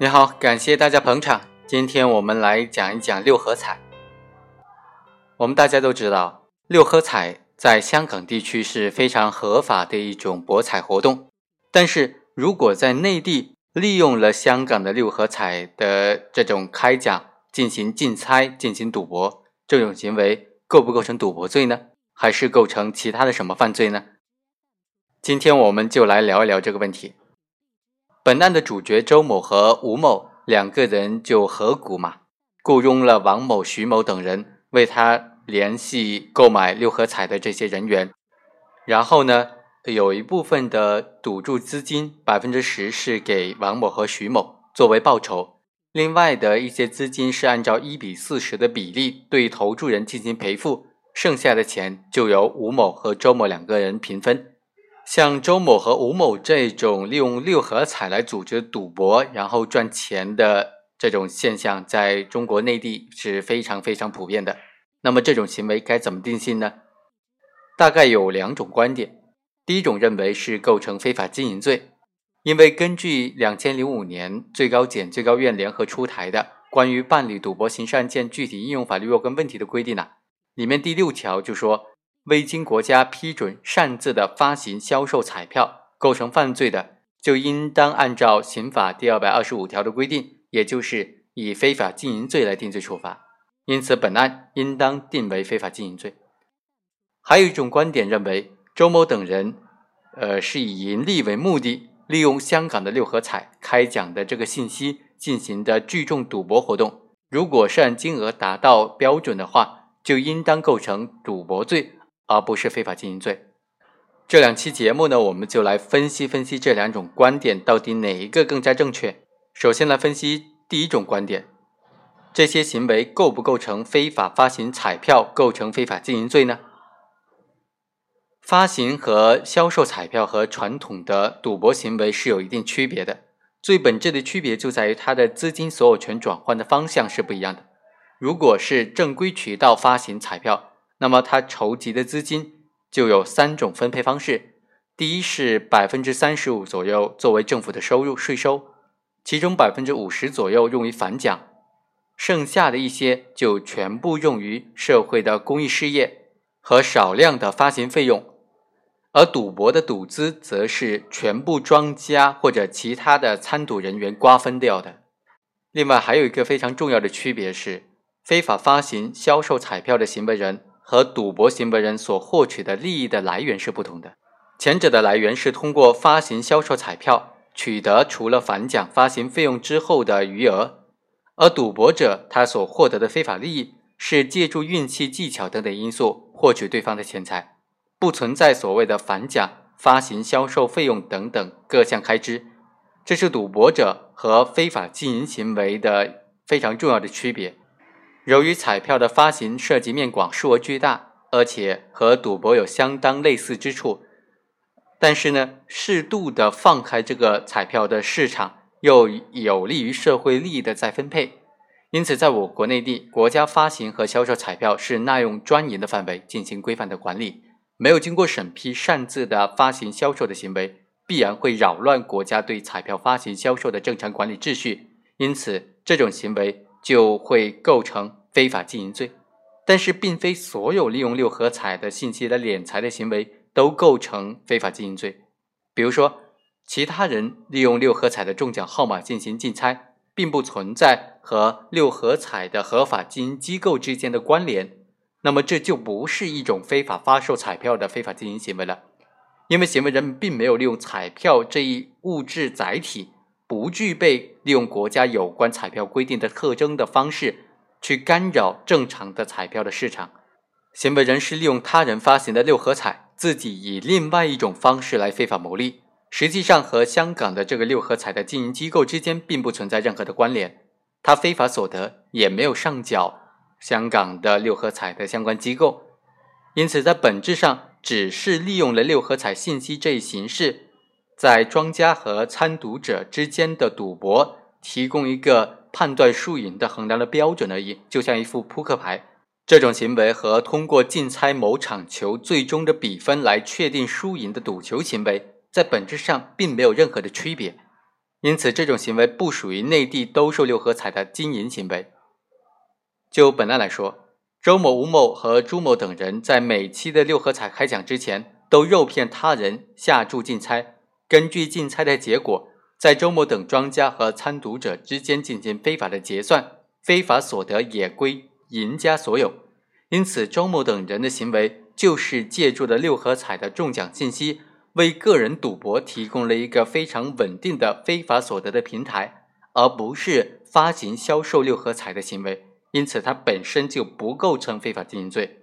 你好，感谢大家捧场。今天我们来讲一讲六合彩。我们大家都知道，六合彩在香港地区是非常合法的一种博彩活动。但是如果在内地利用了香港的六合彩的这种开奖进行竞猜、进行赌博，这种行为构不构成赌博罪呢？还是构成其他的什么犯罪呢？今天我们就来聊一聊这个问题。本案的主角周某和吴某两个人就合股嘛，雇佣了王某、徐某等人为他联系购买六合彩的这些人员，然后呢，有一部分的赌注资金百分之十是给王某和徐某作为报酬，另外的一些资金是按照一比四十的比例对投注人进行赔付，剩下的钱就由吴某和周某两个人平分。像周某和吴某这种利用六合彩来组织赌博，然后赚钱的这种现象，在中国内地是非常非常普遍的。那么这种行为该怎么定性呢？大概有两种观点。第一种认为是构成非法经营罪，因为根据两千零五年最高检、最高院联合出台的《关于办理赌博刑事案件具体应用法律若干问题的规定》呢，里面第六条就说。未经国家批准擅自的发行、销售彩票，构成犯罪的，就应当按照刑法第二百二十五条的规定，也就是以非法经营罪来定罪处罚。因此，本案应当定为非法经营罪。还有一种观点认为，周某等人，呃，是以盈利为目的，利用香港的六合彩开奖的这个信息进行的聚众赌博活动。如果涉案金额达到标准的话，就应当构成赌博罪。而不是非法经营罪。这两期节目呢，我们就来分析分析这两种观点到底哪一个更加正确。首先来分析第一种观点：这些行为构不构成非法发行彩票，构成非法经营罪呢？发行和销售彩票和传统的赌博行为是有一定区别的。最本质的区别就在于它的资金所有权转换的方向是不一样的。如果是正规渠道发行彩票，那么，他筹集的资金就有三种分配方式：第一是百分之三十五左右作为政府的收入税收，其中百分之五十左右用于返奖，剩下的一些就全部用于社会的公益事业和少量的发行费用；而赌博的赌资则是全部庄家或者其他的参赌人员瓜分掉的。另外，还有一个非常重要的区别是，非法发行、销售彩票的行为人。和赌博行为人所获取的利益的来源是不同的。前者的来源是通过发行、销售彩票取得除了返奖、发行费用之后的余额，而赌博者他所获得的非法利益是借助运气、技巧等等因素获取对方的钱财，不存在所谓的返奖、发行、销售费用等等各项开支。这是赌博者和非法经营行为的非常重要的区别。由于彩票的发行涉及面广、数额巨大，而且和赌博有相当类似之处，但是呢，适度的放开这个彩票的市场，又有利于社会利益的再分配。因此，在我国内地，国家发行和销售彩票是纳用专营的范围进行规范的管理，没有经过审批擅自的发行销售的行为，必然会扰乱国家对彩票发行销售的正常管理秩序。因此，这种行为就会构成。非法经营罪，但是并非所有利用六合彩的信息来敛财的行为都构成非法经营罪。比如说，其他人利用六合彩的中奖号码进行竞猜，并不存在和六合彩的合法经营机构之间的关联，那么这就不是一种非法发售彩票的非法经营行为了，因为行为人并没有利用彩票这一物质载体，不具备利用国家有关彩票规定的特征的方式。去干扰正常的彩票的市场，行为人是利用他人发行的六合彩，自己以另外一种方式来非法牟利，实际上和香港的这个六合彩的经营机构之间并不存在任何的关联，他非法所得也没有上缴香港的六合彩的相关机构，因此在本质上只是利用了六合彩信息这一形式，在庄家和参赌者之间的赌博提供一个。判断输赢的衡量的标准而已，就像一副扑克牌。这种行为和通过竞猜某场球最终的比分来确定输赢的赌球行为，在本质上并没有任何的区别。因此这种行为不属于内地兜售六合彩的经营行为。就本案来说，周某、吴某和朱某等人在每期的六合彩开奖之前，都诱骗他人下注竞猜，根据竞猜的结果，在周某等庄家和参赌者之间进行非法的结算，非法所得也归赢家所有。因此，周某等人的行为就是借助了六合彩的中奖信息。为个人赌博提供了一个非常稳定的非法所得的平台，而不是发行销售六合彩的行为，因此它本身就不构成非法经营罪。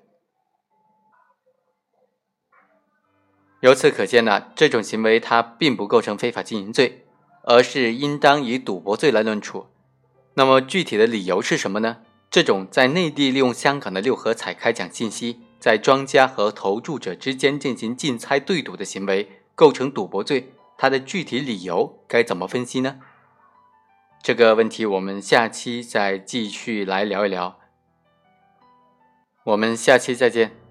由此可见呢，这种行为它并不构成非法经营罪，而是应当以赌博罪来论处。那么具体的理由是什么呢？这种在内地利用香港的六合彩开奖信息。在庄家和投注者之间进行竞猜对赌的行为构成赌博罪，它的具体理由该怎么分析呢？这个问题我们下期再继续来聊一聊。我们下期再见。